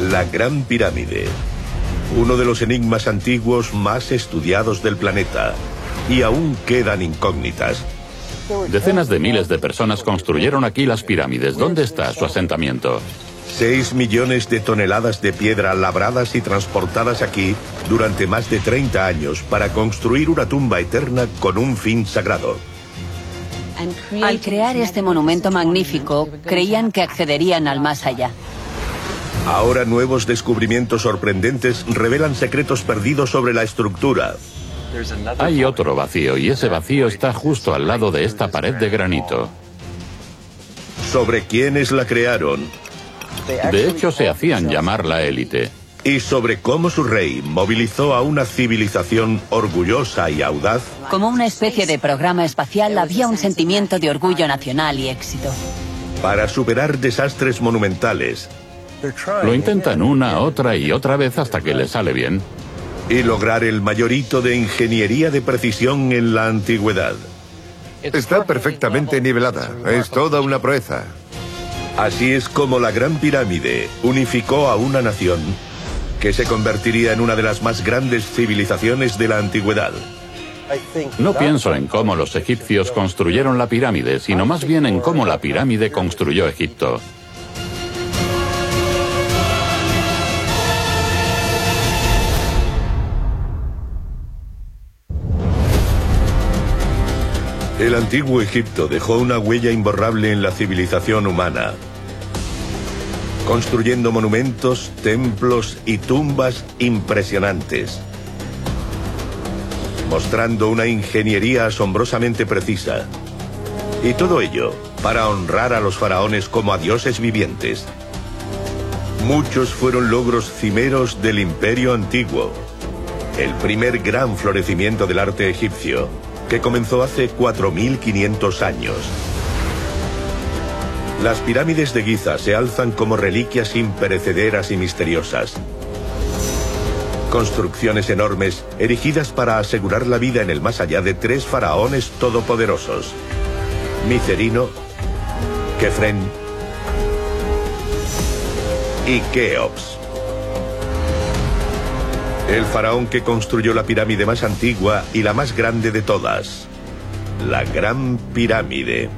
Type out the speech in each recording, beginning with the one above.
La Gran Pirámide. Uno de los enigmas antiguos más estudiados del planeta. Y aún quedan incógnitas. Decenas de miles de personas construyeron aquí las pirámides. ¿Dónde está su asentamiento? Seis millones de toneladas de piedra labradas y transportadas aquí durante más de 30 años para construir una tumba eterna con un fin sagrado. Al crear este monumento magnífico, creían que accederían al más allá. Ahora nuevos descubrimientos sorprendentes revelan secretos perdidos sobre la estructura. Hay otro vacío y ese vacío está justo al lado de esta pared de granito. Sobre quiénes la crearon De hecho, se hacían llamar la élite. y sobre cómo su rey movilizó a una civilización orgullosa y audaz Como una especie de programa espacial, había un sentimiento de orgullo nacional y éxito. para superar desastres monumentales Lo intentan una, otra y otra vez hasta que les sale bien. y lograr el mayor hito de ingeniería de precisión en la antigüedad. Está perfectamente nivelada. Es toda una proeza. Así es como la Gran Pirámide unificó a una nación que se convertiría en una de las más grandes civilizaciones de la antigüedad. No pienso en cómo los egipcios construyeron la pirámide, sino más bien en cómo la pirámide construyó Egipto. El antiguo Egipto dejó una huella imborrable en la civilización humana, construyendo monumentos, templos y tumbas impresionantes, mostrando una ingeniería asombrosamente precisa. Y todo ello para honrar a los faraones como a dioses vivientes. Muchos fueron logros cimeros del imperio antiguo, el primer gran florecimiento del arte egipcio, que comenzó hace 4.500 años. Las pirámides de Giza se alzan como reliquias imperecederas y misteriosas. Construcciones enormes erigidas para asegurar la vida en el más allá de tres faraones todopoderosos. Micerino, Kefren y Keops. El faraón que construyó la pirámide más antigua y la más grande de todas. La Gran Pirámide.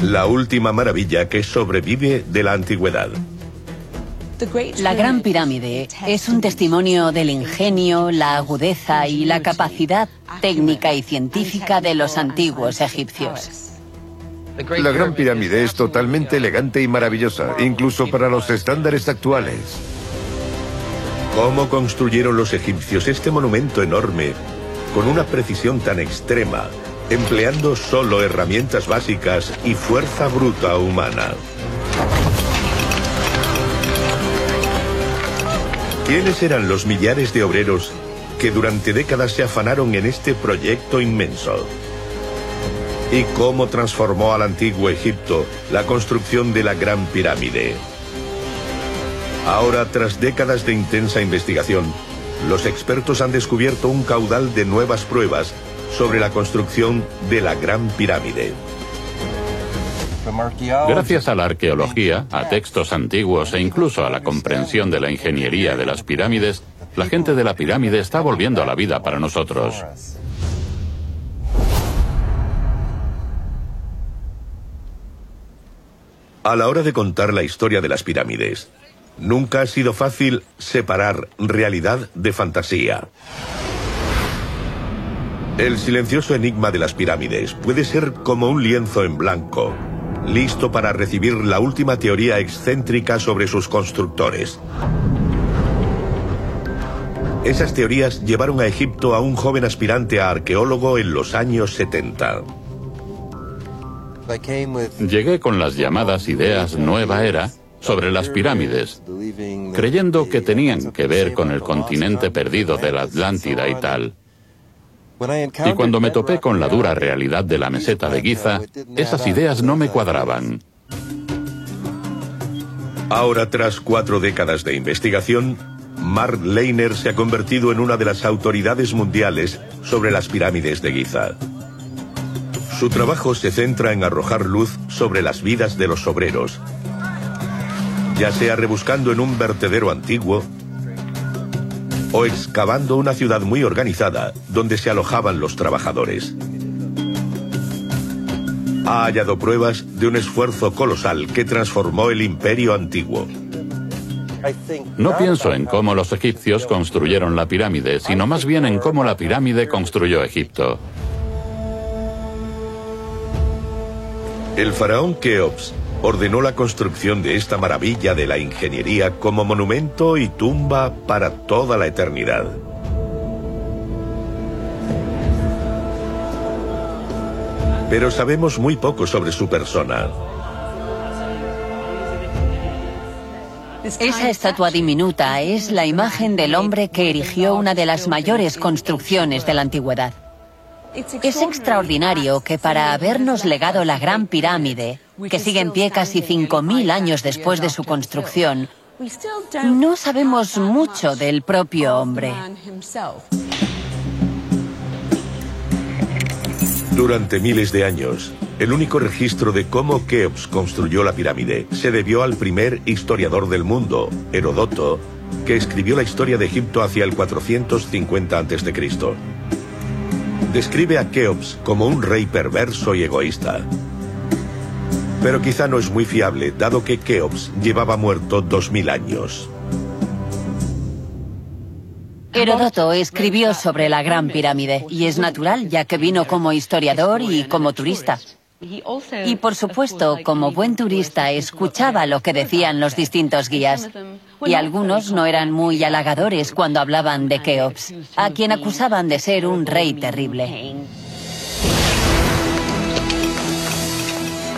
La última maravilla que sobrevive de la antigüedad. La Gran Pirámide es un testimonio del ingenio, la agudeza y la capacidad técnica y científica de los antiguos egipcios. La Gran Pirámide es totalmente elegante y maravillosa, incluso para los estándares actuales. ¿Cómo construyeron los egipcios este monumento enorme con una precisión tan extrema, empleando solo herramientas básicas y fuerza bruta humana? ¿Quiénes eran los millares de obreros que durante décadas se afanaron en este proyecto inmenso? ¿Y cómo transformó al antiguo Egipto la construcción de la Gran Pirámide? Ahora, tras décadas de intensa investigación, los expertos han descubierto un caudal de nuevas pruebas sobre la construcción de la Gran Pirámide. Gracias a la arqueología, a textos antiguos e incluso a la comprensión de la ingeniería de las pirámides, la gente de la pirámide está volviendo a la vida para nosotros. A la hora de contar la historia de las pirámides, nunca ha sido fácil separar realidad de fantasía. El silencioso enigma de las pirámides puede ser como un lienzo en blanco, listo para recibir la última teoría excéntrica sobre sus constructores. Esas teorías llevaron a Egipto a un joven aspirante a arqueólogo en los años 70. Llegué con las llamadas ideas nueva era sobre las pirámides, creyendo que tenían que ver con el continente perdido de la Atlántida y tal. Y cuando me topé con la dura realidad de la meseta de Giza, esas ideas no me cuadraban. Ahora, tras cuatro décadas de investigación, Mark Leiner se ha convertido en una de las autoridades mundiales sobre las pirámides de Giza. Su trabajo se centra en arrojar luz sobre las vidas de los obreros, ya sea rebuscando en un vertedero antiguo o excavando una ciudad muy organizada donde se alojaban los trabajadores. Ha hallado pruebas de un esfuerzo colosal que transformó el imperio antiguo. No pienso en cómo los egipcios construyeron la pirámide, sino más bien en cómo la pirámide construyó Egipto. El faraón Keops ordenó la construcción de esta maravilla de la ingeniería como monumento y tumba para toda la eternidad. Pero sabemos muy poco sobre su persona. Esa estatua diminuta es la imagen del hombre que erigió una de las mayores construcciones de la antigüedad. Es extraordinario que para habernos legado la Gran Pirámide, que sigue en pie casi 5.000 años después de su construcción, no sabemos mucho del propio hombre. Durante miles de años, el único registro de cómo Keops construyó la pirámide se debió al primer historiador del mundo, Herodoto, que escribió la historia de Egipto hacia el 450 a.C describe a Keops como un rey perverso y egoísta. Pero quizá no es muy fiable, dado que Keops llevaba muerto 2000 años. Heródoto escribió sobre la Gran Pirámide y es natural ya que vino como historiador y como turista. Y por supuesto, como buen turista, escuchaba lo que decían los distintos guías. Y algunos no eran muy halagadores cuando hablaban de Keops, a quien acusaban de ser un rey terrible.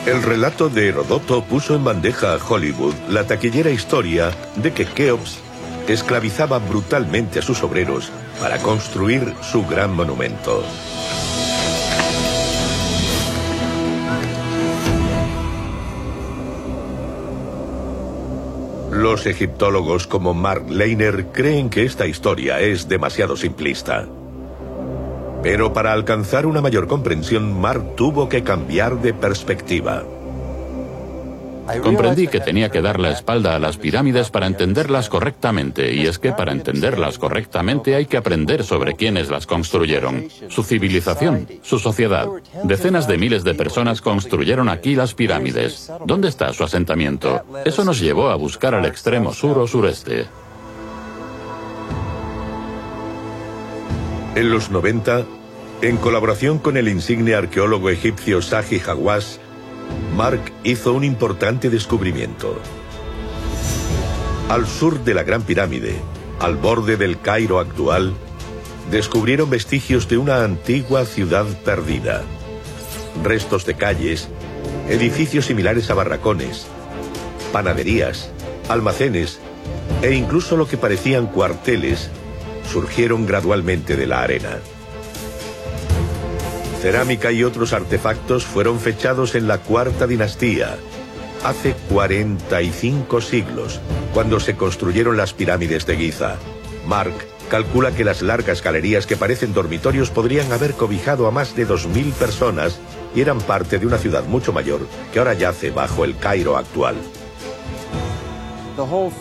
El relato de Herodoto puso en bandeja a Hollywood la taquillera historia de que Keops esclavizaba brutalmente a sus obreros para construir su gran monumento. Los egiptólogos como Mark Leiner creen que esta historia es demasiado simplista. Pero para alcanzar una mayor comprensión, Mark tuvo que cambiar de perspectiva. Comprendí que tenía que dar la espalda a las pirámides para entenderlas correctamente, y es que para entenderlas correctamente hay que aprender sobre quiénes las construyeron, su civilización, su sociedad. Decenas de miles de personas construyeron aquí las pirámides. ¿Dónde está su asentamiento? Eso nos llevó a buscar al extremo sur o sureste. En los 90, en colaboración con el insigne arqueólogo egipcio Saji Hawass, Mark hizo un importante descubrimiento. Al sur de la Gran Pirámide, al borde del Cairo actual, descubrieron vestigios de una antigua ciudad perdida. Restos de calles, edificios similares a barracones, panaderías, almacenes e incluso lo que parecían cuarteles surgieron gradualmente de la arena. Cerámica y otros artefactos fueron fechados en la cuarta dinastía, hace 45 siglos, cuando se construyeron las pirámides de Giza. Mark calcula que las largas galerías que parecen dormitorios podrían haber cobijado a más de 2.000 personas y eran parte de una ciudad mucho mayor que ahora yace bajo el Cairo actual.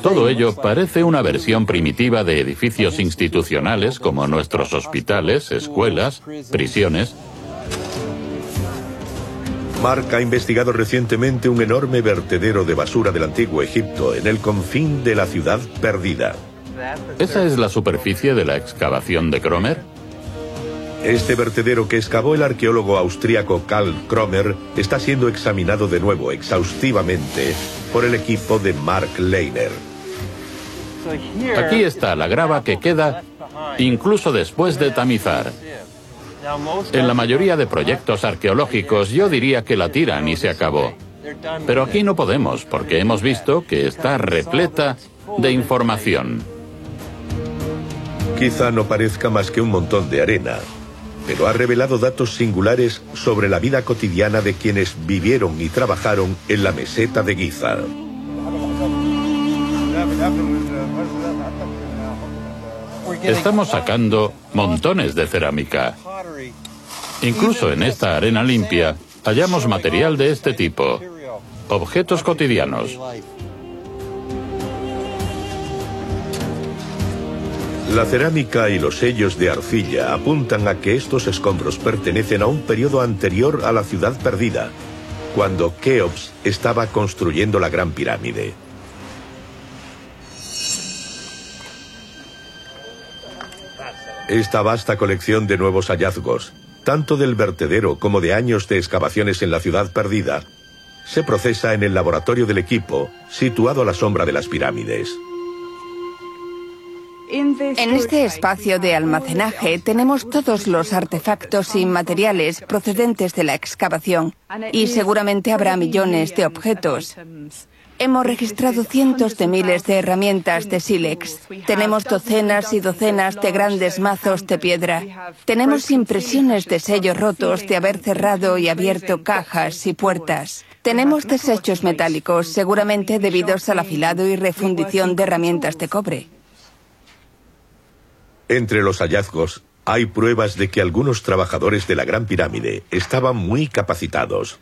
Todo ello parece una versión primitiva de edificios institucionales como nuestros hospitales, escuelas, prisiones Mark ha investigado recientemente un enorme vertedero de basura del antiguo Egipto en el confín de la ciudad perdida. ¿Esa es la superficie de la excavación de Cromer? Este vertedero que excavó el arqueólogo austríaco Karl Kromer está siendo examinado de nuevo exhaustivamente por el equipo de Mark Leiner. Aquí está la grava que queda incluso después de tamizar. En la mayoría de proyectos arqueológicos yo diría que la tiran y se acabó. Pero aquí no podemos porque hemos visto que está repleta de información. Quizá no parezca más que un montón de arena, pero ha revelado datos singulares sobre la vida cotidiana de quienes vivieron y trabajaron en la meseta de Giza. Estamos sacando montones de cerámica. Incluso en esta arena limpia hallamos material de este tipo, objetos cotidianos. La cerámica y los sellos de arcilla apuntan a que estos escombros pertenecen a un periodo anterior a la ciudad perdida, cuando Keops estaba construyendo la Gran Pirámide. Esta vasta colección de nuevos hallazgos, tanto del vertedero como de años de excavaciones en la ciudad perdida, se procesa en el laboratorio del equipo, situado a la sombra de las pirámides. En este espacio de almacenaje tenemos todos los artefactos y materiales procedentes de la excavación y seguramente habrá millones de objetos. Hemos registrado cientos de miles de herramientas de sílex. Tenemos docenas y docenas de grandes mazos de piedra. Tenemos impresiones de sellos rotos de haber cerrado y abierto cajas y puertas. Tenemos desechos metálicos, seguramente debidos al afilado y refundición de herramientas de cobre. Entre los hallazgos hay pruebas de que algunos trabajadores de la Gran Pirámide estaban muy capacitados.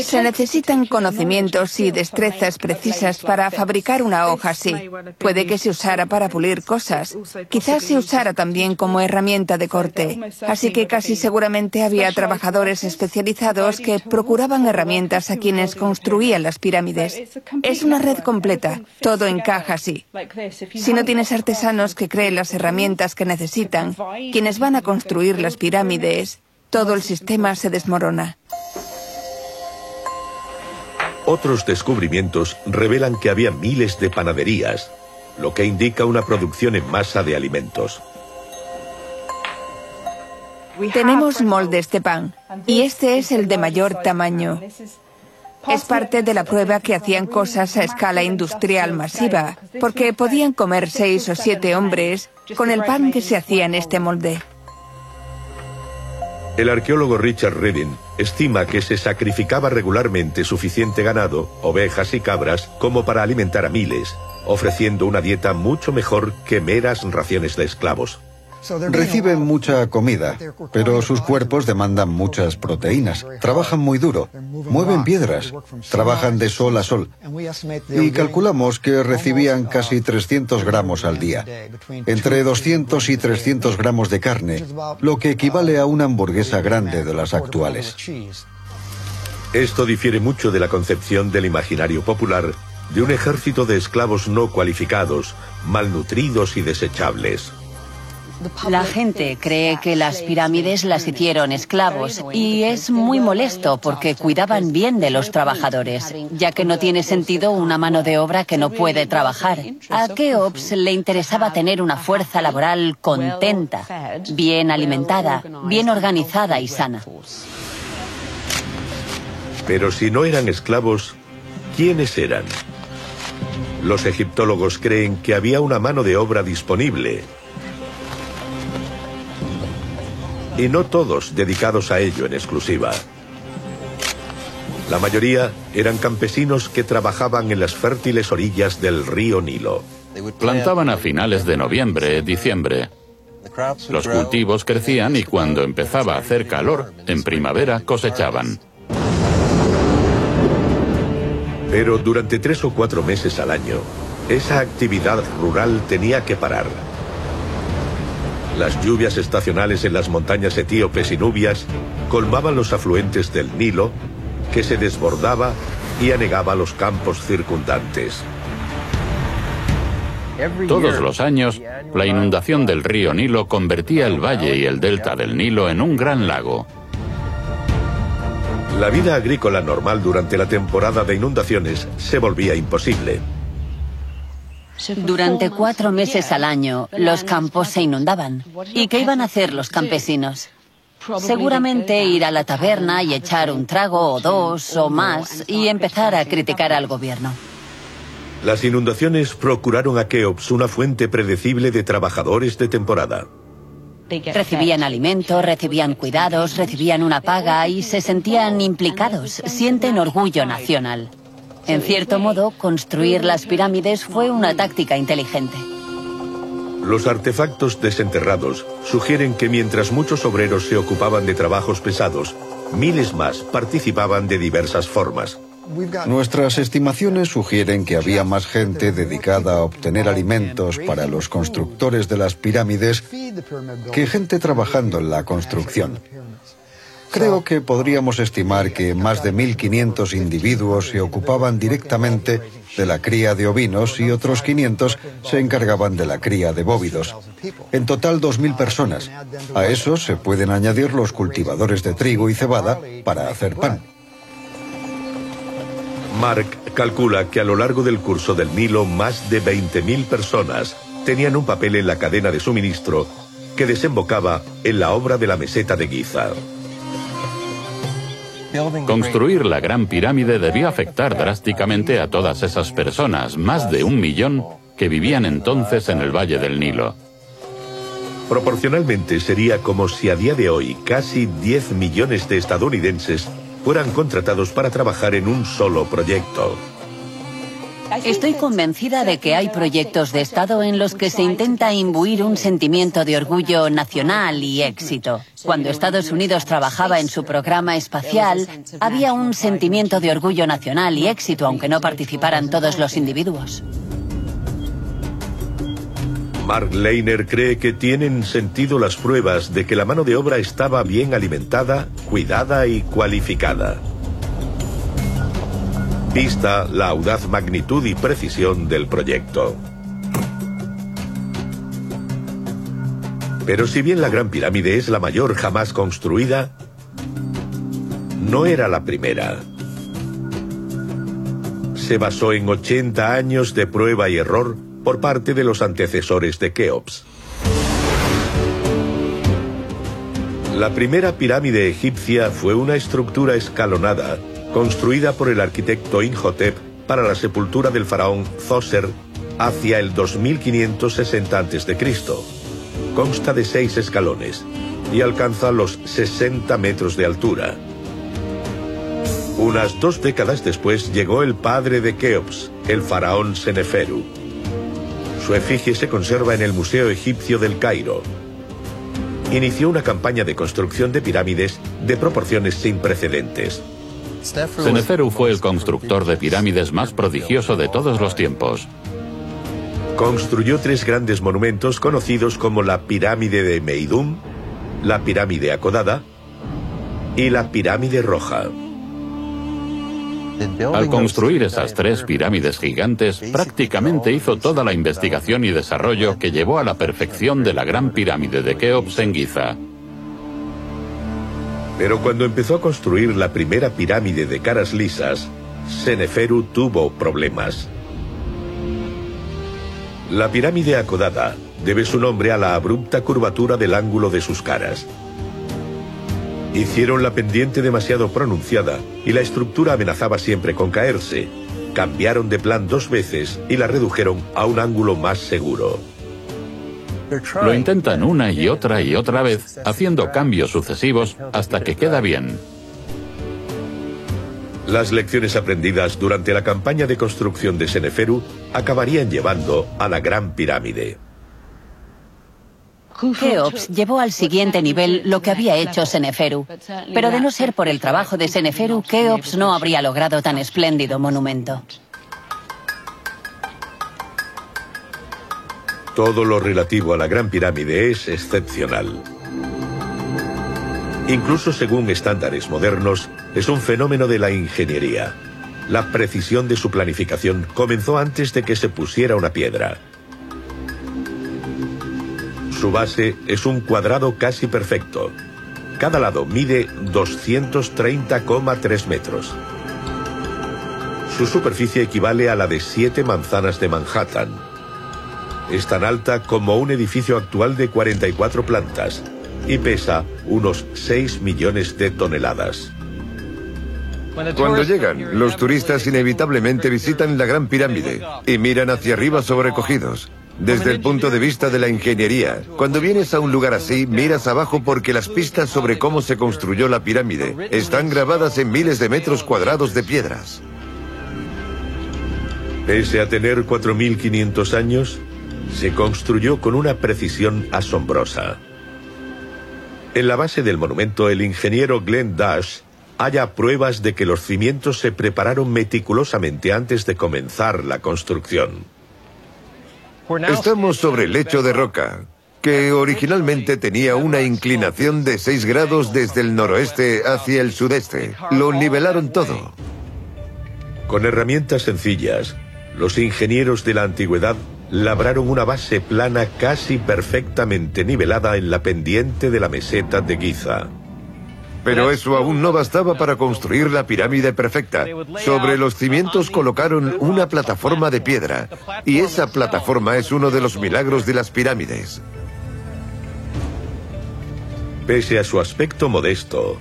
Se necesitan conocimientos y destrezas precisas para fabricar una hoja así. Puede que se usara para pulir cosas. Quizás se usara también como herramienta de corte. Así que casi seguramente había trabajadores especializados que procuraban herramientas a quienes construían las pirámides. Es una red completa. Todo encaja así. Si no tienes artesanos que creen las herramientas que necesitan, quienes van a construir las pirámides, todo el sistema se desmorona. Otros descubrimientos revelan que había miles de panaderías, lo que indica una producción en masa de alimentos. Tenemos moldes de pan y este es el de mayor tamaño. Es parte de la prueba que hacían cosas a escala industrial masiva, porque podían comer seis o siete hombres con el pan que se hacía en este molde. El arqueólogo Richard Redding estima que se sacrificaba regularmente suficiente ganado, ovejas y cabras, como para alimentar a miles, ofreciendo una dieta mucho mejor que meras raciones de esclavos. Reciben mucha comida, pero sus cuerpos demandan muchas proteínas. Trabajan muy duro, mueven piedras, trabajan de sol a sol. Y calculamos que recibían casi 300 gramos al día, entre 200 y 300 gramos de carne, lo que equivale a una hamburguesa grande de las actuales. Esto difiere mucho de la concepción del imaginario popular de un ejército de esclavos no cualificados, malnutridos y desechables. La gente cree que las pirámides las hicieron esclavos y es muy molesto porque cuidaban bien de los trabajadores, ya que no tiene sentido una mano de obra que no puede trabajar. A Keops le interesaba tener una fuerza laboral contenta, bien alimentada, bien organizada y sana. Pero si no eran esclavos, ¿quiénes eran? Los egiptólogos creen que había una mano de obra disponible y no todos dedicados a ello en exclusiva. La mayoría eran campesinos que trabajaban en las fértiles orillas del río Nilo. Plantaban a finales de noviembre, diciembre. Los cultivos crecían y cuando empezaba a hacer calor, en primavera cosechaban. Pero durante tres o cuatro meses al año, esa actividad rural tenía que parar. Las lluvias estacionales en las montañas etíopes y nubias colmaban los afluentes del Nilo, que se desbordaba y anegaba los campos circundantes. Todos los años, la inundación del río Nilo convertía el valle y el delta del Nilo en un gran lago. La vida agrícola normal durante la temporada de inundaciones se volvía imposible. Durante cuatro meses al año los campos se inundaban. ¿Y qué iban a hacer los campesinos? Seguramente ir a la taberna y echar un trago o dos o más y empezar a criticar al gobierno. Las inundaciones procuraron a Keops una fuente predecible de trabajadores de temporada. Recibían alimento, recibían cuidados, recibían una paga y se sentían implicados, sienten orgullo nacional. En cierto modo, construir las pirámides fue una táctica inteligente. Los artefactos desenterrados sugieren que mientras muchos obreros se ocupaban de trabajos pesados, miles más participaban de diversas formas. Nuestras estimaciones sugieren que había más gente dedicada a obtener alimentos para los constructores de las pirámides que gente trabajando en la construcción. Creo que podríamos estimar que más de 1.500 individuos se ocupaban directamente de la cría de ovinos y otros 500 se encargaban de la cría de bóvidos. En total 2.000 personas. A eso se pueden añadir los cultivadores de trigo y cebada para hacer pan. Mark calcula que a lo largo del curso del Nilo más de 20.000 personas tenían un papel en la cadena de suministro que desembocaba en la obra de la meseta de Giza. Construir la Gran Pirámide debió afectar drásticamente a todas esas personas, más de un millón, que vivían entonces en el Valle del Nilo. Proporcionalmente sería como si a día de hoy casi 10 millones de estadounidenses fueran contratados para trabajar en un solo proyecto. Estoy convencida de que hay proyectos de Estado en los que se intenta imbuir un sentimiento de orgullo nacional y éxito. Cuando Estados Unidos trabajaba en su programa espacial, había un sentimiento de orgullo nacional y éxito, aunque no participaran todos los individuos. Mark Leiner cree que tienen sentido las pruebas de que la mano de obra estaba bien alimentada, cuidada y cualificada. Vista la audaz magnitud y precisión del proyecto. Pero si bien la Gran Pirámide es la mayor jamás construida, no era la primera. Se basó en 80 años de prueba y error por parte de los antecesores de Keops. La primera pirámide egipcia fue una estructura escalonada construida por el arquitecto Inhotep para la sepultura del faraón Zoser hacia el 2560 a.C. Consta de seis escalones y alcanza los 60 metros de altura. Unas dos décadas después llegó el padre de Keops, el faraón Seneferu. Su efigie se conserva en el Museo Egipcio del Cairo. Inició una campaña de construcción de pirámides de proporciones sin precedentes. Seneferu fue el constructor de pirámides más prodigioso de todos los tiempos. Construyó tres grandes monumentos conocidos como la pirámide de Meidum, la pirámide acodada y la pirámide roja. Al construir esas tres pirámides gigantes, prácticamente hizo toda la investigación y desarrollo que llevó a la perfección de la gran pirámide de Keops en Giza. Pero cuando empezó a construir la primera pirámide de caras lisas, Seneferu tuvo problemas. La pirámide acodada debe su nombre a la abrupta curvatura del ángulo de sus caras. Hicieron la pendiente demasiado pronunciada y la estructura amenazaba siempre con caerse. Cambiaron de plan dos veces y la redujeron a un ángulo más seguro. Lo intentan una y otra y otra vez, haciendo cambios sucesivos hasta que queda bien. Las lecciones aprendidas durante la campaña de construcción de Seneferu acabarían llevando a la Gran Pirámide. Keops llevó al siguiente nivel lo que había hecho Seneferu, pero de no ser por el trabajo de Seneferu, Keops no habría logrado tan espléndido monumento. Todo lo relativo a la Gran Pirámide es excepcional. Incluso según estándares modernos, es un fenómeno de la ingeniería. La precisión de su planificación comenzó antes de que se pusiera una piedra. Su base es un cuadrado casi perfecto. Cada lado mide 230,3 metros. Su superficie equivale a la de siete manzanas de Manhattan es tan alta como un edificio actual de 44 plantas y pesa unos 6 millones de toneladas. Cuando llegan, los turistas inevitablemente visitan la Gran Pirámide y miran hacia arriba sobrecogidos. Desde el punto de vista de la ingeniería, cuando vienes a un lugar así, miras abajo porque las pistas sobre cómo se construyó la pirámide están grabadas en miles de metros cuadrados de piedras. Pese a tener 4.500 años, Se construyó con una precisión asombrosa. En la base del monumento, el ingeniero Glenn Dash haya pruebas de que los cimientos se prepararon meticulosamente antes de comenzar la construcción. Estamos sobre el lecho de roca, que originalmente tenía una inclinación de 6 grados desde el noroeste hacia el sudeste. Lo nivelaron todo. Con herramientas sencillas, los ingenieros de la antigüedad labraron una base plana casi perfectamente nivelada en la pendiente de la meseta de Giza. Pero eso aún no bastaba para construir la pirámide perfecta. Sobre los cimientos colocaron una plataforma de piedra, y esa plataforma es uno de los milagros de las pirámides. Pese a su aspecto modesto,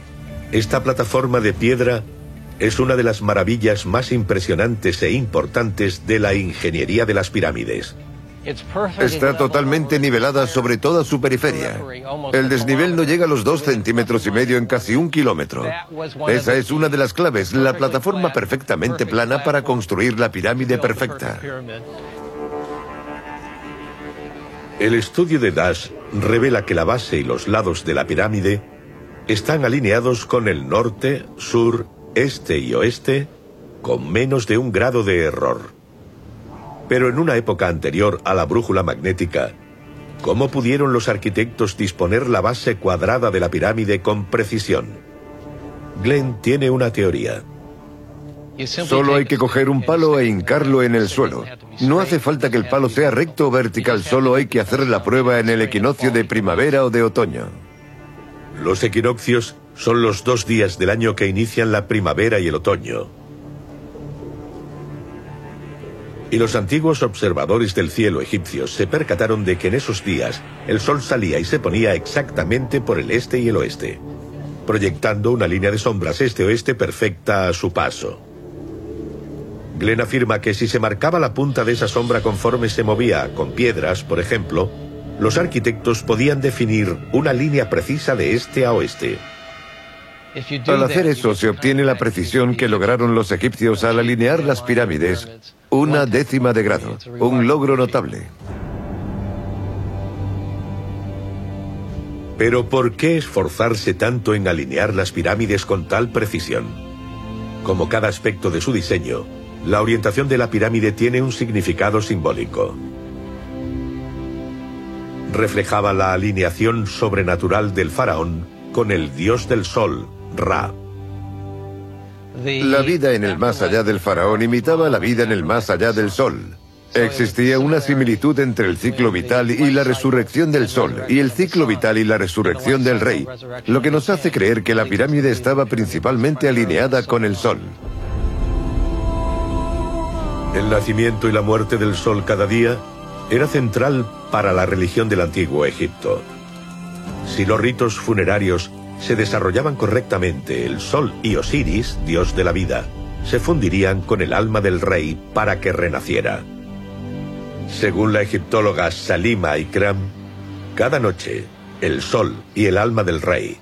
esta plataforma de piedra es una de las maravillas más impresionantes e importantes de la ingeniería de las pirámides. Está totalmente nivelada sobre toda su periferia. El desnivel no llega a los dos centímetros y medio en casi un kilómetro. Esa es una de las claves, la plataforma perfectamente plana para construir la pirámide perfecta. El estudio de Dash revela que la base y los lados de la pirámide están alineados con el norte, sur, este y oeste con menos de un grado de error. Pero en una época anterior a la brújula magnética, ¿cómo pudieron los arquitectos disponer la base cuadrada de la pirámide con precisión? Glenn tiene una teoría. Solo hay que coger un palo e hincarlo en el suelo. No hace falta que el palo sea recto o vertical, solo hay que hacer la prueba en el equinoccio de primavera o de otoño. Los equinoccios son los dos días del año que inician la primavera y el otoño. Y los antiguos observadores del cielo egipcios se percataron de que en esos días el sol salía y se ponía exactamente por el este y el oeste, proyectando una línea de sombras este-oeste perfecta a su paso. Glenn afirma que si se marcaba la punta de esa sombra conforme se movía con piedras, por ejemplo, los arquitectos podían definir una línea precisa de este a oeste. Al hacer eso se obtiene la precisión que lograron los egipcios al alinear las pirámides una décima de grado, un logro notable. Pero ¿por qué esforzarse tanto en alinear las pirámides con tal precisión? Como cada aspecto de su diseño, la orientación de la pirámide tiene un significado simbólico. Reflejaba la alineación sobrenatural del faraón con el dios del sol, Ra. La vida en el más allá del faraón imitaba la vida en el más allá del sol. Existía una similitud entre el ciclo vital y la resurrección del sol, y el ciclo vital y la resurrección del rey, lo que nos hace creer que la pirámide estaba principalmente alineada con el sol. El nacimiento y la muerte del sol cada día era central para la religión del antiguo Egipto. Si los ritos funerarios se desarrollaban correctamente, el Sol y Osiris, dios de la vida, se fundirían con el alma del rey para que renaciera. Según la egiptóloga Salima Ikram, cada noche el Sol y el alma del rey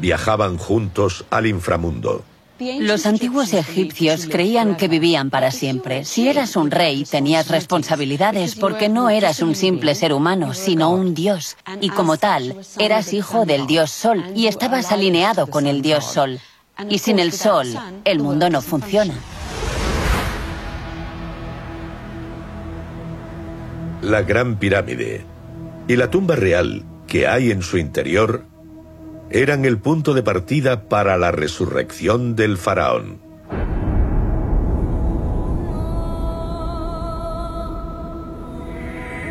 viajaban juntos al inframundo. Los antiguos egipcios creían que vivían para siempre. Si eras un rey, tenías responsabilidades porque no eras un simple ser humano, sino un dios. Y como tal, eras hijo del dios Sol y estabas alineado con el dios Sol. Y sin el Sol, el mundo no funciona. La Gran Pirámide y la tumba real que hay en su interior eran el punto de partida para la resurrección del faraón.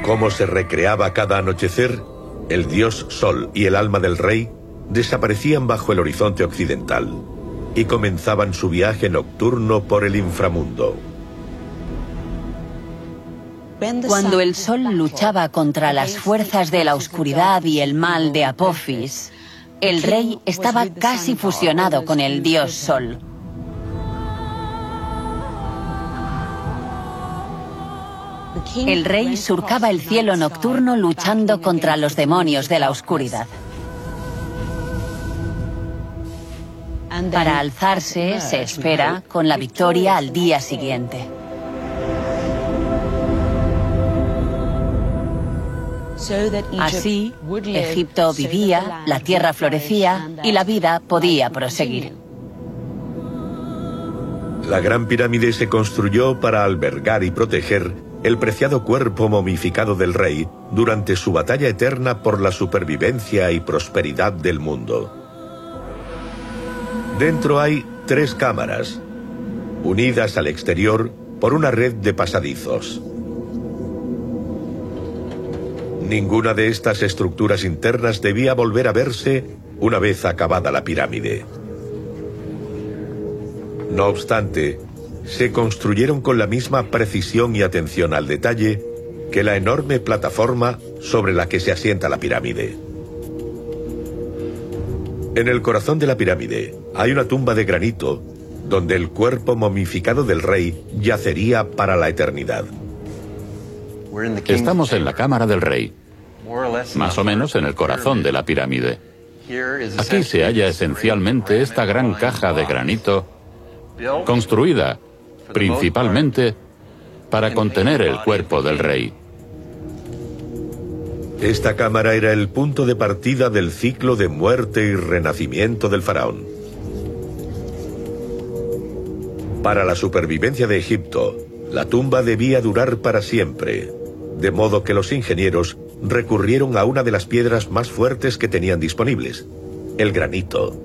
Como se recreaba cada anochecer, el dios Sol y el alma del rey desaparecían bajo el horizonte occidental y comenzaban su viaje nocturno por el inframundo. Cuando el sol luchaba contra las fuerzas de la oscuridad y el mal de Apophis, el rey estaba casi fusionado con el dios Sol. El rey surcaba el cielo nocturno luchando contra los demonios de la oscuridad. Para alzarse, se espera, con la victoria al día siguiente. Así, Egipto vivía, la tierra florecía y la vida podía proseguir. La Gran Pirámide se construyó para albergar y proteger el preciado cuerpo momificado del rey durante su batalla eterna por la supervivencia y prosperidad del mundo. Dentro hay tres cámaras, unidas al exterior por una red de pasadizos. Ninguna de estas estructuras internas debía volver a verse una vez acabada la pirámide. No obstante, se construyeron con la misma precisión y atención al detalle que la enorme plataforma sobre la que se asienta la pirámide. En el corazón de la pirámide hay una tumba de granito donde el cuerpo momificado del rey yacería para la eternidad. Estamos en la cámara del rey, más o menos en el corazón de la pirámide. Aquí se halla esencialmente esta gran caja de granito construida principalmente para contener el cuerpo del rey. Esta cámara era el punto de partida del ciclo de muerte y renacimiento del faraón. Para la supervivencia de Egipto, la tumba debía durar para siempre, de modo que los ingenieros recurrieron a una de las piedras más fuertes que tenían disponibles, el granito.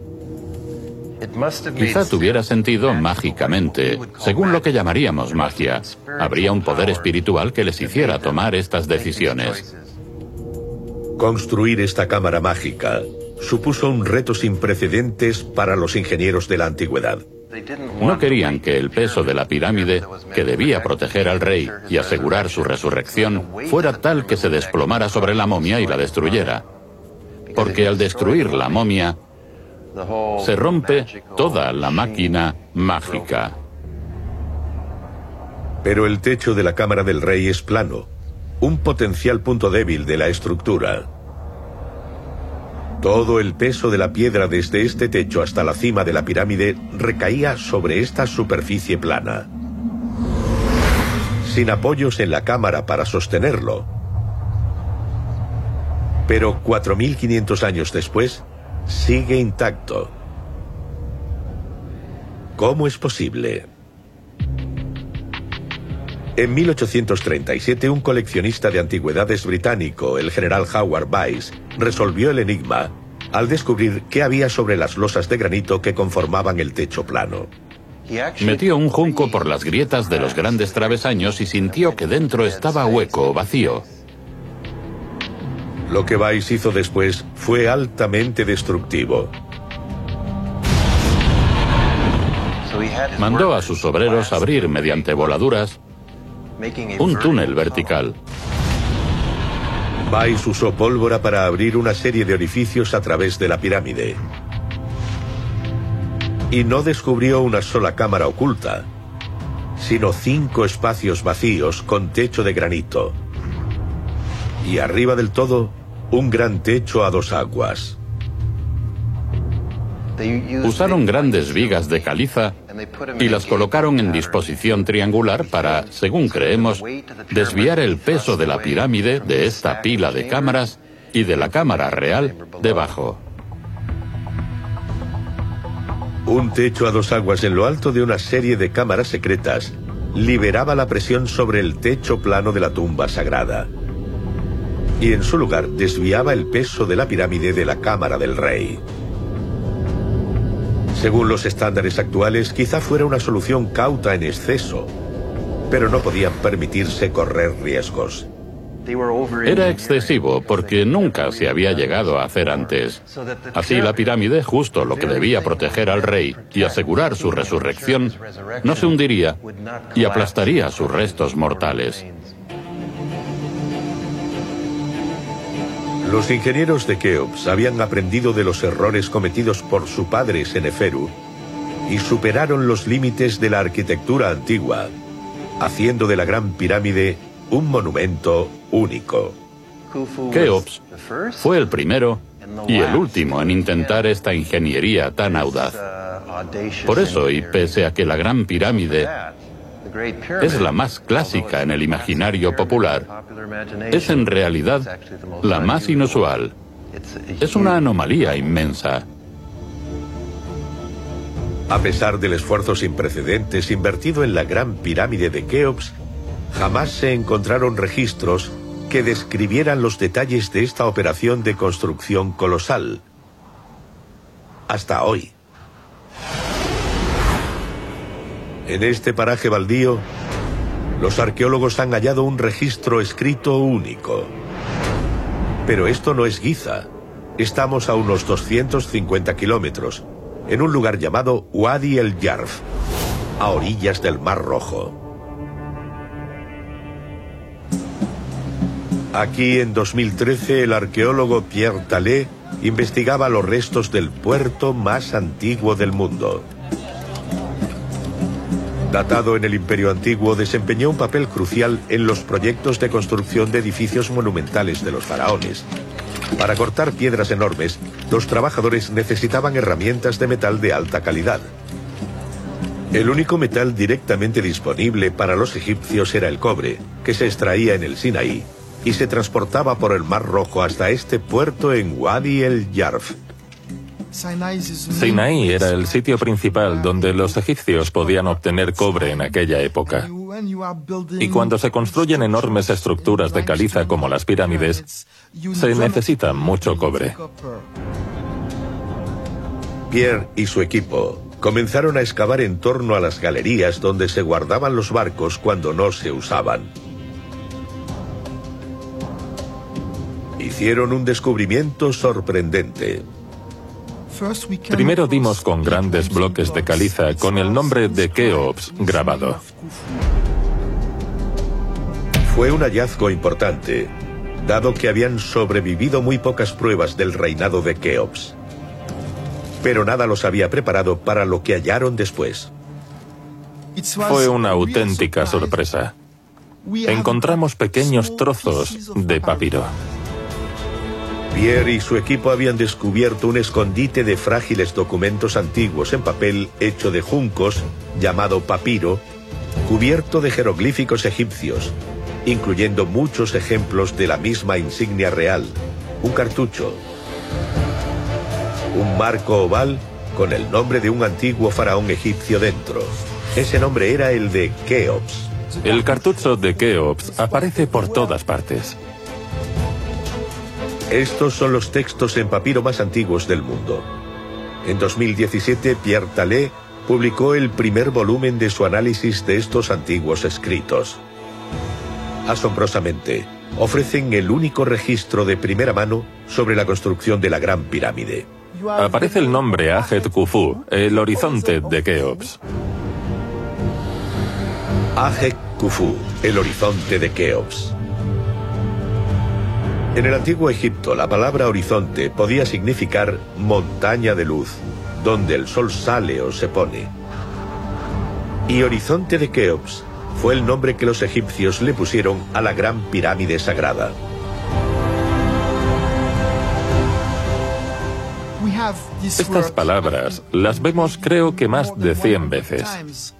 Quizá tuviera sentido mágicamente, según lo que llamaríamos magia. Habría un poder espiritual que les hiciera tomar estas decisiones. Construir esta cámara mágica supuso un reto sin precedentes para los ingenieros de la antigüedad. No querían que el peso de la pirámide, que debía proteger al rey y asegurar su resurrección, fuera tal que se desplomara sobre la momia y la destruyera. Porque al destruir la momia, se rompe toda la máquina mágica. Pero el techo de la cámara del rey es plano, un potencial punto débil de la estructura. Todo el peso de la piedra desde este techo hasta la cima de la pirámide recaía sobre esta superficie plana. Sin apoyos en la cámara para sostenerlo. Pero 4.500 años después, sigue intacto. ¿Cómo es posible? En 1837, un coleccionista de antigüedades británico, el general Howard Weiss, resolvió el enigma al descubrir qué había sobre las losas de granito que conformaban el techo plano. Metió un junco por las grietas de los grandes travesaños y sintió que dentro estaba hueco, vacío. Lo que Weiss hizo después fue altamente destructivo. Mandó a sus obreros abrir mediante voladuras un túnel vertical. Weiss usó pólvora para abrir una serie de orificios a través de la pirámide. Y no descubrió una sola cámara oculta, sino cinco espacios vacíos con techo de granito. Y arriba del todo, un gran techo a dos aguas. Usaron grandes vigas de caliza y las colocaron en disposición triangular para, según creemos, desviar el peso de la pirámide de esta pila de cámaras y de la cámara real debajo. Un techo a dos aguas en lo alto de una serie de cámaras secretas liberaba la presión sobre el techo plano de la tumba sagrada y en su lugar desviaba el peso de la pirámide de la cámara del rey. Según los estándares actuales, quizá fuera una solución cauta en exceso, pero no podían permitirse correr riesgos. Era excesivo porque nunca se había llegado a hacer antes. Así la pirámide, justo lo que debía proteger al rey y asegurar su resurrección, no se hundiría y aplastaría sus restos mortales. Los ingenieros de Keops habían aprendido de los errores cometidos por su padre Seneferu y superaron los límites de la arquitectura antigua, haciendo de la Gran Pirámide un monumento único. Keops fue el primero y el último en intentar esta ingeniería tan audaz. Por eso, y pese a que la Gran Pirámide es la más clásica en el imaginario popular, es en realidad la más inusual. Es una anomalía inmensa. A pesar del esfuerzo sin precedentes invertido en la gran pirámide de Keops, jamás se encontraron registros que describieran los detalles de esta operación de construcción colosal. Hasta hoy. En este paraje baldío, los arqueólogos han hallado un registro escrito único. Pero esto no es Giza. Estamos a unos 250 kilómetros, en un lugar llamado Wadi el Yarf, a orillas del Mar Rojo. Aquí en 2013 el arqueólogo Pierre Talé investigaba los restos del puerto más antiguo del mundo. Datado en el Imperio Antiguo, desempeñó un papel crucial en los proyectos de construcción de edificios monumentales de los faraones. Para cortar piedras enormes, los trabajadores necesitaban herramientas de metal de alta calidad. El único metal directamente disponible para los egipcios era el cobre, que se extraía en el Sinaí y se transportaba por el Mar Rojo hasta este puerto en Wadi el Yarf, Sinaí era el sitio principal donde los egipcios podían obtener cobre en aquella época. Y cuando se construyen enormes estructuras de caliza como las pirámides, se necesita mucho cobre. Pierre y su equipo comenzaron a excavar en torno a las galerías donde se guardaban los barcos cuando no se usaban. Hicieron un descubrimiento sorprendente. Primero dimos con grandes bloques de caliza con el nombre de Keops grabado. Fue un hallazgo importante, dado que habían sobrevivido muy pocas pruebas del reinado de Keops. Pero nada los había preparado para lo que hallaron después. Fue una auténtica sorpresa. Encontramos pequeños trozos de papiro. Pierre y su equipo habían descubierto un escondite de frágiles documentos antiguos en papel hecho de juncos, llamado papiro, cubierto de jeroglíficos egipcios, incluyendo muchos ejemplos de la misma insignia real, un cartucho, un marco oval con el nombre de un antiguo faraón egipcio dentro. Ese nombre era el de Keops. El cartucho de Keops aparece por todas partes. Estos son los textos en papiro más antiguos del mundo. En 2017, Pierre Talé publicó el primer volumen de su análisis de estos antiguos escritos. Asombrosamente, ofrecen el único registro de primera mano sobre la construcción de la Gran Pirámide. Aparece el nombre Ajet Khufu, el horizonte de Keops. Ajet Khufu, el horizonte de Keops. En el antiguo Egipto la palabra horizonte podía significar montaña de luz, donde el sol sale o se pone. Y horizonte de Keops fue el nombre que los egipcios le pusieron a la gran pirámide sagrada. Estas palabras las vemos creo que más de 100 veces.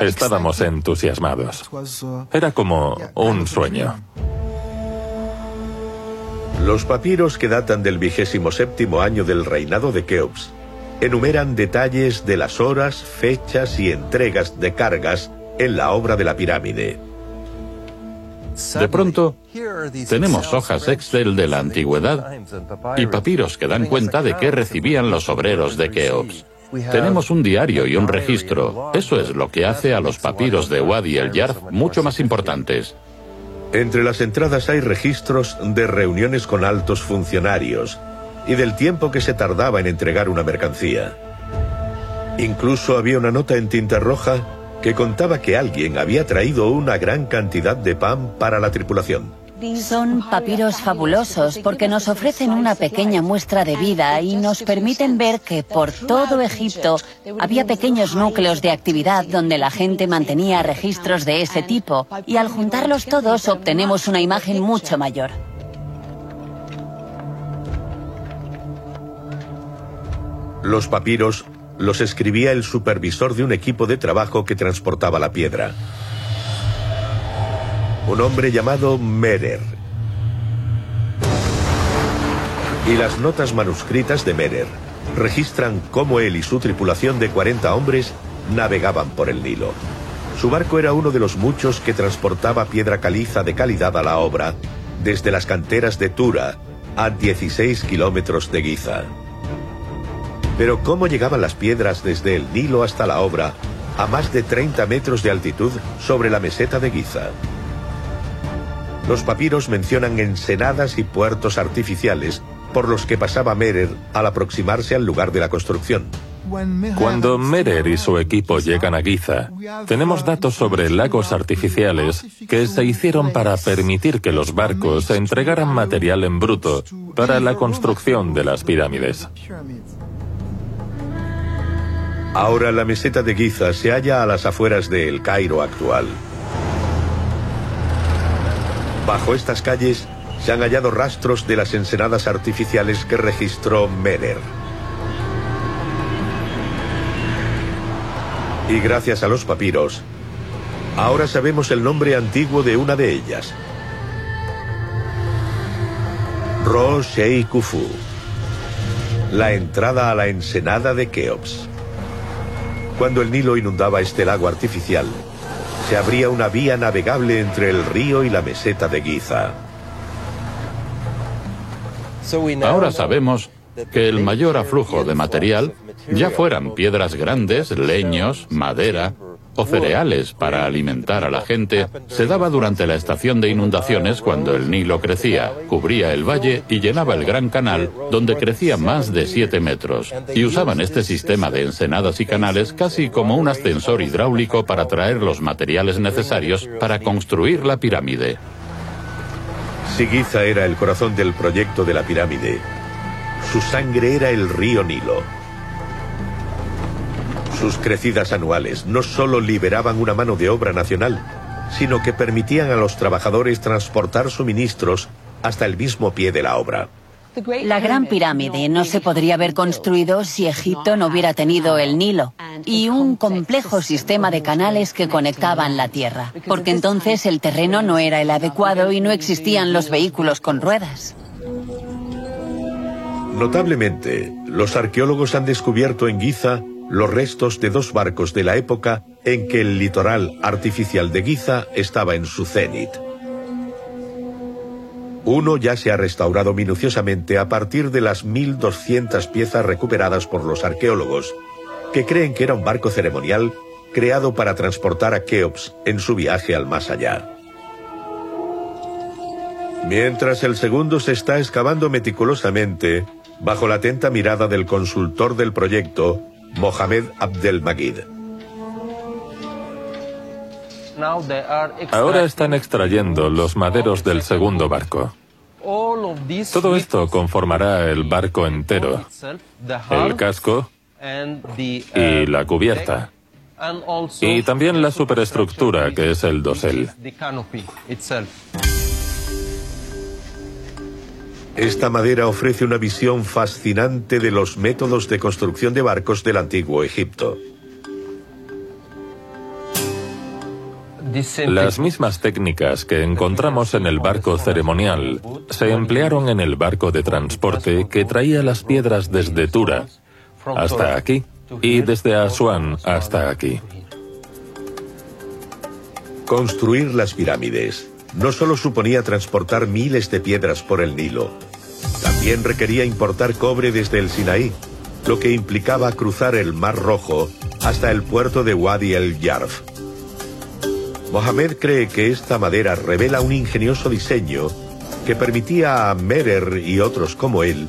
Estábamos entusiasmados. Era como un sueño. Los papiros que datan del vigésimo séptimo año del reinado de Keops enumeran detalles de las horas, fechas y entregas de cargas en la obra de la pirámide. De pronto, tenemos hojas Excel de la antigüedad y papiros que dan cuenta de qué recibían los obreros de Keops. Tenemos un diario y un registro. Eso es lo que hace a los papiros de Wadi el Yarf mucho más importantes. Entre las entradas hay registros de reuniones con altos funcionarios y del tiempo que se tardaba en entregar una mercancía. Incluso había una nota en tinta roja que contaba que alguien había traído una gran cantidad de pan para la tripulación. Son papiros fabulosos porque nos ofrecen una pequeña muestra de vida y nos permiten ver que por todo Egipto había pequeños núcleos de actividad donde la gente mantenía registros de ese tipo y al juntarlos todos obtenemos una imagen mucho mayor. Los papiros los escribía el supervisor de un equipo de trabajo que transportaba la piedra. Un hombre llamado Merer. Y las notas manuscritas de Merer registran cómo él y su tripulación de 40 hombres navegaban por el Nilo. Su barco era uno de los muchos que transportaba piedra caliza de calidad a la obra, desde las canteras de Tura a 16 kilómetros de Giza. Pero ¿cómo llegaban las piedras desde el Nilo hasta la obra, a más de 30 metros de altitud sobre la meseta de Giza? Los papiros mencionan ensenadas y puertos artificiales por los que pasaba Merer al aproximarse al lugar de la construcción. Cuando Merer y su equipo llegan a Giza, tenemos datos sobre lagos artificiales que se hicieron para permitir que los barcos entregaran material en bruto para la construcción de las pirámides. Ahora la meseta de Giza se halla a las afueras de El Cairo actual. Bajo estas calles se han hallado rastros de las ensenadas artificiales que registró Merer. Y gracias a los papiros, ahora sabemos el nombre antiguo de una de ellas. Ro Kufu, la entrada a la ensenada de Keops. Cuando el Nilo inundaba este lago artificial, se abría una vía navegable entre el río y la meseta de Giza. Ahora sabemos que el mayor aflujo de material, ya fueran piedras grandes, leños, madera, o cereales para alimentar a la gente se daba durante la estación de inundaciones cuando el Nilo crecía, cubría el valle y llenaba el gran canal donde crecía más de 7 metros. Y usaban este sistema de ensenadas y canales casi como un ascensor hidráulico para traer los materiales necesarios para construir la pirámide. Si Giza era el corazón del proyecto de la pirámide, su sangre era el río Nilo. Sus crecidas anuales no solo liberaban una mano de obra nacional, sino que permitían a los trabajadores transportar suministros hasta el mismo pie de la obra. La Gran Pirámide no se podría haber construido si Egipto no hubiera tenido el Nilo y un complejo sistema de canales que conectaban la tierra, porque entonces el terreno no era el adecuado y no existían los vehículos con ruedas. Notablemente, los arqueólogos han descubierto en Giza los restos de dos barcos de la época en que el litoral artificial de Giza estaba en su cenit. Uno ya se ha restaurado minuciosamente a partir de las 1.200 piezas recuperadas por los arqueólogos, que creen que era un barco ceremonial creado para transportar a Keops en su viaje al más allá. Mientras el segundo se está excavando meticulosamente, bajo la atenta mirada del consultor del proyecto, Mohamed Abdelmagid. Ahora están extrayendo los maderos del segundo barco. Todo esto conformará el barco entero, el casco y la cubierta, y también la superestructura que es el dosel. Esta madera ofrece una visión fascinante de los métodos de construcción de barcos del antiguo Egipto. Las mismas técnicas que encontramos en el barco ceremonial se emplearon en el barco de transporte que traía las piedras desde Tura hasta aquí y desde Asuán hasta aquí. Construir las pirámides no solo suponía transportar miles de piedras por el Nilo, también requería importar cobre desde el Sinaí, lo que implicaba cruzar el Mar Rojo hasta el puerto de Wadi el Yarf. Mohamed cree que esta madera revela un ingenioso diseño que permitía a Merer y otros como él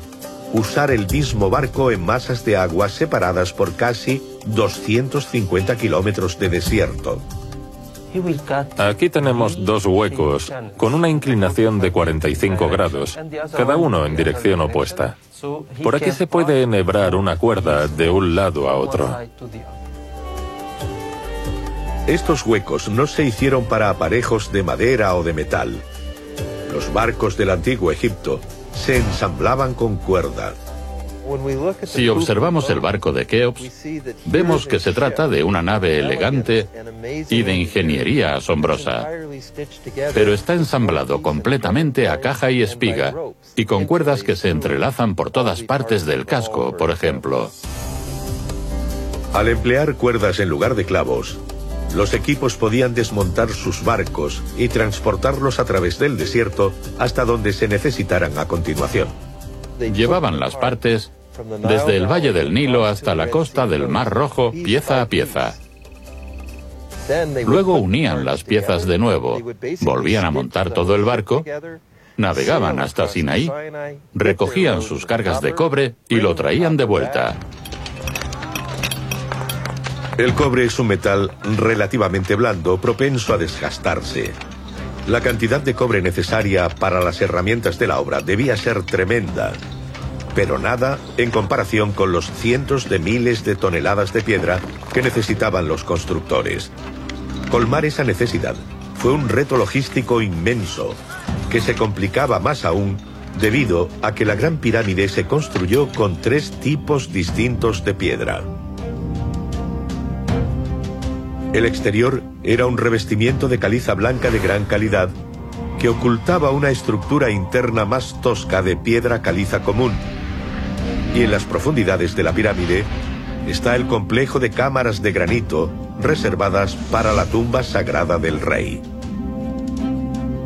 usar el mismo barco en masas de agua separadas por casi 250 kilómetros de desierto. Aquí tenemos dos huecos con una inclinación de 45 grados, cada uno en dirección opuesta. Por aquí se puede enhebrar una cuerda de un lado a otro. Estos huecos no se hicieron para aparejos de madera o de metal. Los barcos del antiguo Egipto se ensamblaban con cuerda. Si observamos el barco de Keops, vemos que se trata de una nave elegante y de ingeniería asombrosa, pero está ensamblado completamente a caja y espiga y con cuerdas que se entrelazan por todas partes del casco, por ejemplo. Al emplear cuerdas en lugar de clavos, los equipos podían desmontar sus barcos y transportarlos a través del desierto hasta donde se necesitaran a continuación. Llevaban las partes desde el Valle del Nilo hasta la costa del Mar Rojo pieza a pieza. Luego unían las piezas de nuevo, volvían a montar todo el barco, navegaban hasta Sinaí, recogían sus cargas de cobre y lo traían de vuelta. El cobre es un metal relativamente blando, propenso a desgastarse. La cantidad de cobre necesaria para las herramientas de la obra debía ser tremenda, pero nada en comparación con los cientos de miles de toneladas de piedra que necesitaban los constructores. Colmar esa necesidad fue un reto logístico inmenso, que se complicaba más aún debido a que la Gran Pirámide se construyó con tres tipos distintos de piedra. El exterior era un revestimiento de caliza blanca de gran calidad que ocultaba una estructura interna más tosca de piedra caliza común. Y en las profundidades de la pirámide está el complejo de cámaras de granito reservadas para la tumba sagrada del rey.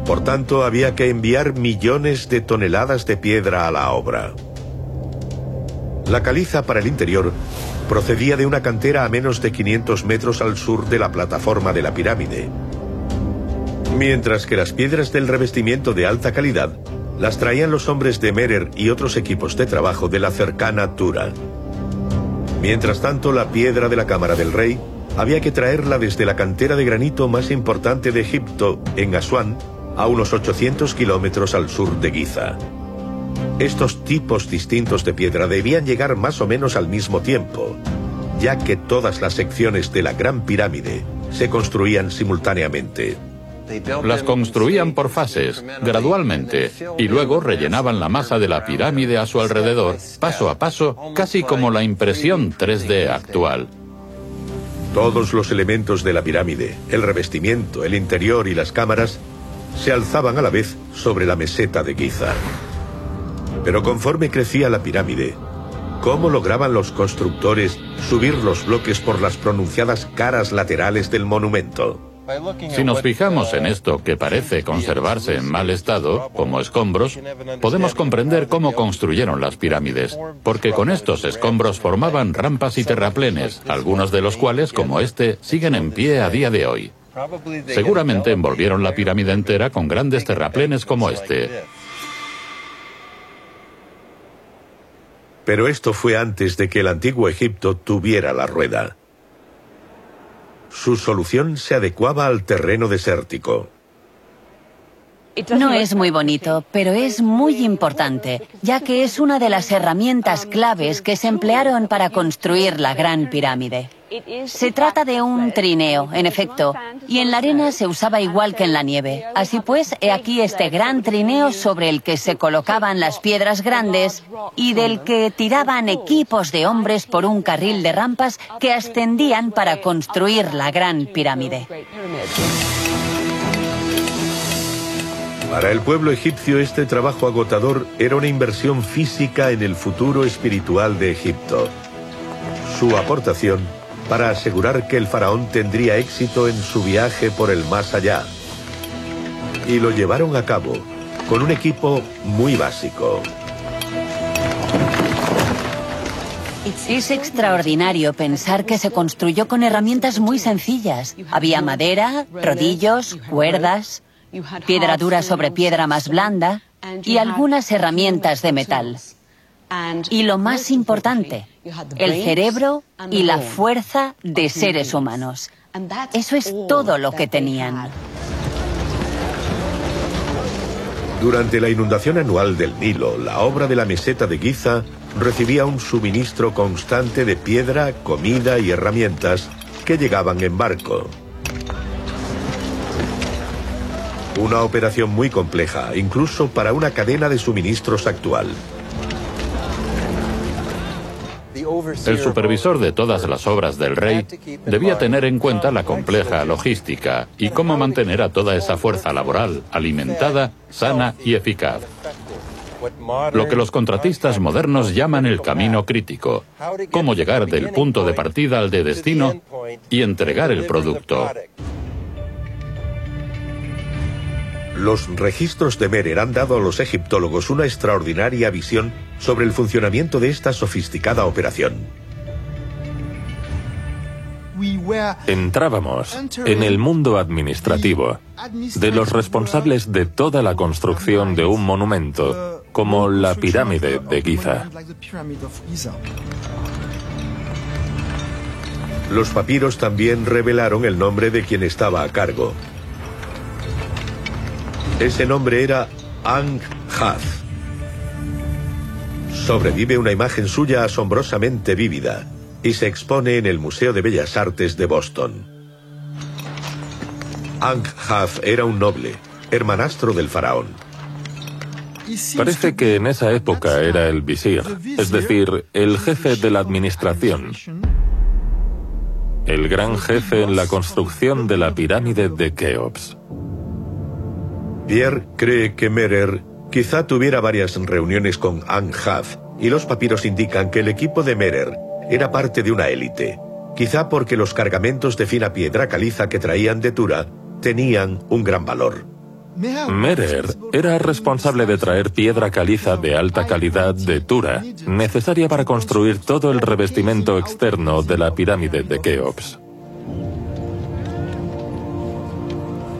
Por tanto, había que enviar millones de toneladas de piedra a la obra. La caliza para el interior procedía de una cantera a menos de 500 metros al sur de la plataforma de la pirámide, mientras que las piedras del revestimiento de alta calidad las traían los hombres de Merer y otros equipos de trabajo de la cercana Tura. Mientras tanto, la piedra de la Cámara del Rey había que traerla desde la cantera de granito más importante de Egipto, en Asuán, a unos 800 kilómetros al sur de Giza. Estos tipos distintos de piedra debían llegar más o menos al mismo tiempo, ya que todas las secciones de la Gran Pirámide se construían simultáneamente. Las construían por fases, gradualmente, y luego rellenaban la masa de la pirámide a su alrededor, paso a paso, casi como la impresión 3D actual. Todos los elementos de la pirámide, el revestimiento, el interior y las cámaras, se alzaban a la vez sobre la meseta de Giza. Pero conforme crecía la pirámide, ¿cómo lograban los constructores subir los bloques por las pronunciadas caras laterales del monumento? Si nos fijamos en esto que parece conservarse en mal estado, como escombros, podemos comprender cómo construyeron las pirámides, porque con estos escombros formaban rampas y terraplenes, algunos de los cuales, como este, siguen en pie a día de hoy. Seguramente envolvieron la pirámide entera con grandes terraplenes como este. Pero esto fue antes de que el antiguo Egipto tuviera la rueda. Su solución se adecuaba al terreno desértico. No es muy bonito, pero es muy importante, ya que es una de las herramientas claves que se emplearon para construir la Gran Pirámide. Se trata de un trineo, en efecto, y en la arena se usaba igual que en la nieve. Así pues, he aquí este gran trineo sobre el que se colocaban las piedras grandes y del que tiraban equipos de hombres por un carril de rampas que ascendían para construir la Gran Pirámide. Para el pueblo egipcio este trabajo agotador era una inversión física en el futuro espiritual de Egipto. Su aportación para asegurar que el faraón tendría éxito en su viaje por el más allá. Y lo llevaron a cabo con un equipo muy básico. Es extraordinario pensar que se construyó con herramientas muy sencillas. Había madera, rodillos, cuerdas, piedra dura sobre piedra más blanda y algunas herramientas de metal. Y lo más importante, el cerebro y la fuerza de seres humanos. Eso es todo lo que tenían. Durante la inundación anual del Nilo, la obra de la meseta de Giza recibía un suministro constante de piedra, comida y herramientas que llegaban en barco. Una operación muy compleja, incluso para una cadena de suministros actual. El supervisor de todas las obras del rey debía tener en cuenta la compleja logística y cómo mantener a toda esa fuerza laboral alimentada, sana y eficaz. Lo que los contratistas modernos llaman el camino crítico, cómo llegar del punto de partida al de destino y entregar el producto. Los registros de Merer han dado a los egiptólogos una extraordinaria visión sobre el funcionamiento de esta sofisticada operación. Entrábamos en el mundo administrativo de los responsables de toda la construcción de un monumento como la pirámide de Giza. Los papiros también revelaron el nombre de quien estaba a cargo. Ese nombre era Ang-Hath. Sobrevive una imagen suya asombrosamente vívida y se expone en el Museo de Bellas Artes de Boston. Ang-Hath era un noble, hermanastro del faraón. Parece que en esa época era el visir, es decir, el jefe de la administración. El gran jefe en la construcción de la pirámide de Keops. Pierre cree que Merer quizá tuviera varias reuniones con Ang-Hath y los papiros indican que el equipo de Merer era parte de una élite, quizá porque los cargamentos de fina piedra caliza que traían de Tura tenían un gran valor. Merer era responsable de traer piedra caliza de alta calidad de Tura, necesaria para construir todo el revestimiento externo de la pirámide de Keops.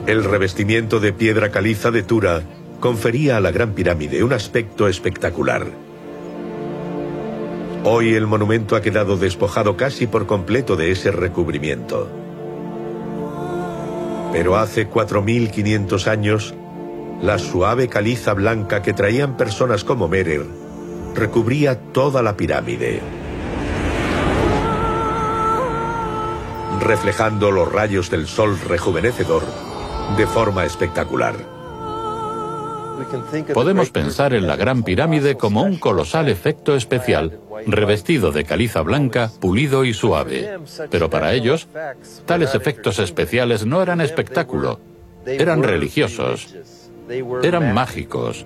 El revestimiento de piedra caliza de Tura confería a la Gran Pirámide un aspecto espectacular. Hoy el monumento ha quedado despojado casi por completo de ese recubrimiento. Pero hace 4.500 años, la suave caliza blanca que traían personas como Merer recubría toda la pirámide. Reflejando los rayos del sol rejuvenecedor, de forma espectacular. Podemos pensar en la Gran Pirámide como un colosal efecto especial, revestido de caliza blanca, pulido y suave. Pero para ellos, tales efectos especiales no eran espectáculo, eran religiosos, eran mágicos.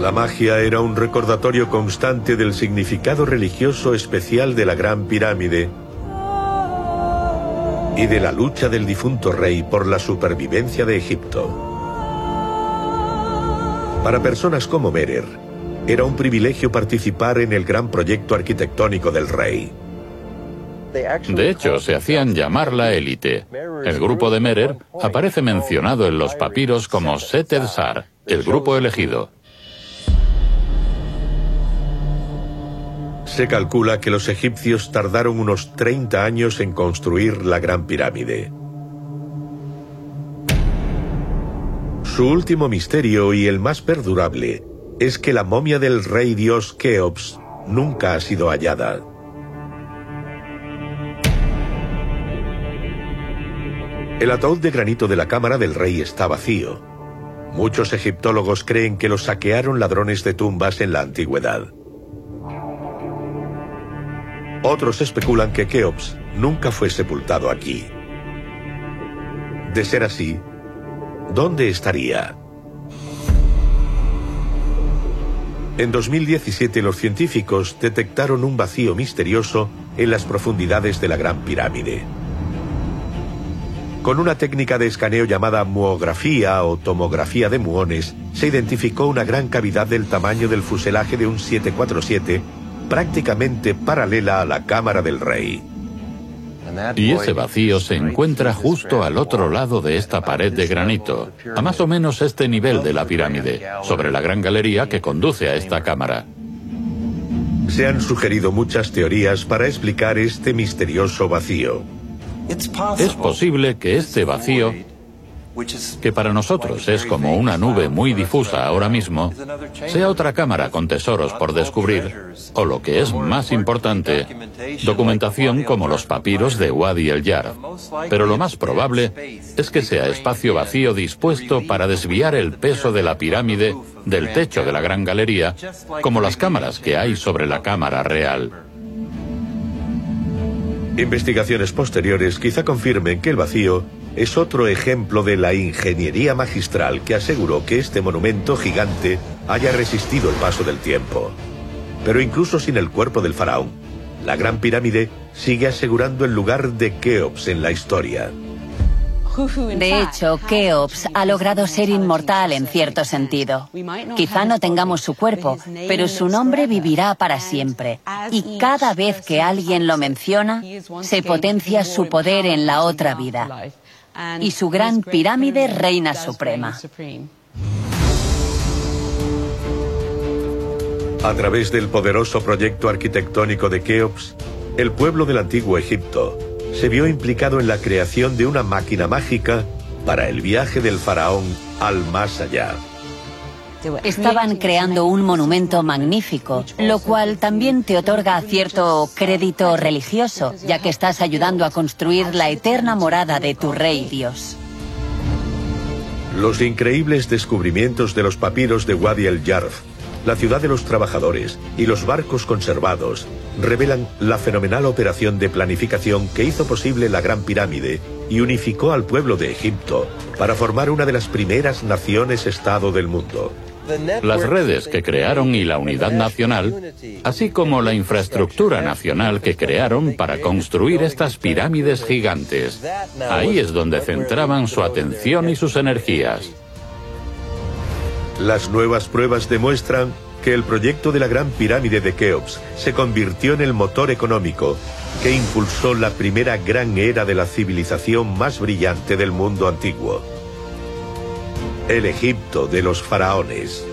La magia era un recordatorio constante del significado religioso especial de la Gran Pirámide y de la lucha del difunto rey por la supervivencia de Egipto. Para personas como Merer, era un privilegio participar en el gran proyecto arquitectónico del rey. De hecho, se hacían llamar la élite. El grupo de Merer aparece mencionado en los papiros como Seted Sar, el grupo elegido. Se calcula que los egipcios tardaron unos 30 años en construir la Gran Pirámide. Su último misterio y el más perdurable es que la momia del rey dios Keops nunca ha sido hallada. El ataúd de granito de la cámara del rey está vacío. Muchos egiptólogos creen que lo saquearon ladrones de tumbas en la antigüedad. Otros especulan que Keops nunca fue sepultado aquí. De ser así, ¿dónde estaría? En 2017 los científicos detectaron un vacío misterioso en las profundidades de la Gran Pirámide. Con una técnica de escaneo llamada muografía o tomografía de muones, se identificó una gran cavidad del tamaño del fuselaje de un 747 prácticamente paralela a la cámara del rey. Y ese vacío se encuentra justo al otro lado de esta pared de granito, a más o menos este nivel de la pirámide, sobre la gran galería que conduce a esta cámara. Se han sugerido muchas teorías para explicar este misterioso vacío. Es posible que este vacío que para nosotros es como una nube muy difusa ahora mismo, sea otra cámara con tesoros por descubrir, o lo que es más importante, documentación como los papiros de Wadi el Yar. Pero lo más probable es que sea espacio vacío dispuesto para desviar el peso de la pirámide del techo de la gran galería, como las cámaras que hay sobre la cámara real. Investigaciones posteriores quizá confirmen que el vacío es otro ejemplo de la ingeniería magistral que aseguró que este monumento gigante haya resistido el paso del tiempo. Pero incluso sin el cuerpo del faraón, la Gran Pirámide sigue asegurando el lugar de Keops en la historia. De hecho, Keops ha logrado ser inmortal en cierto sentido. Quizá no tengamos su cuerpo, pero su nombre vivirá para siempre. Y cada vez que alguien lo menciona, se potencia su poder en la otra vida. Y su gran pirámide reina suprema. A través del poderoso proyecto arquitectónico de Keops, el pueblo del antiguo Egipto se vio implicado en la creación de una máquina mágica para el viaje del faraón al más allá. Estaban creando un monumento magnífico, lo cual también te otorga cierto crédito religioso, ya que estás ayudando a construir la eterna morada de tu rey Dios. Los increíbles descubrimientos de los papiros de Wadi el-Yarf la ciudad de los trabajadores y los barcos conservados revelan la fenomenal operación de planificación que hizo posible la Gran Pirámide y unificó al pueblo de Egipto para formar una de las primeras naciones-estado del mundo. Las redes que crearon y la unidad nacional, así como la infraestructura nacional que crearon para construir estas pirámides gigantes. Ahí es donde centraban su atención y sus energías. Las nuevas pruebas demuestran que el proyecto de la Gran Pirámide de Keops se convirtió en el motor económico que impulsó la primera gran era de la civilización más brillante del mundo antiguo. El Egipto de los faraones.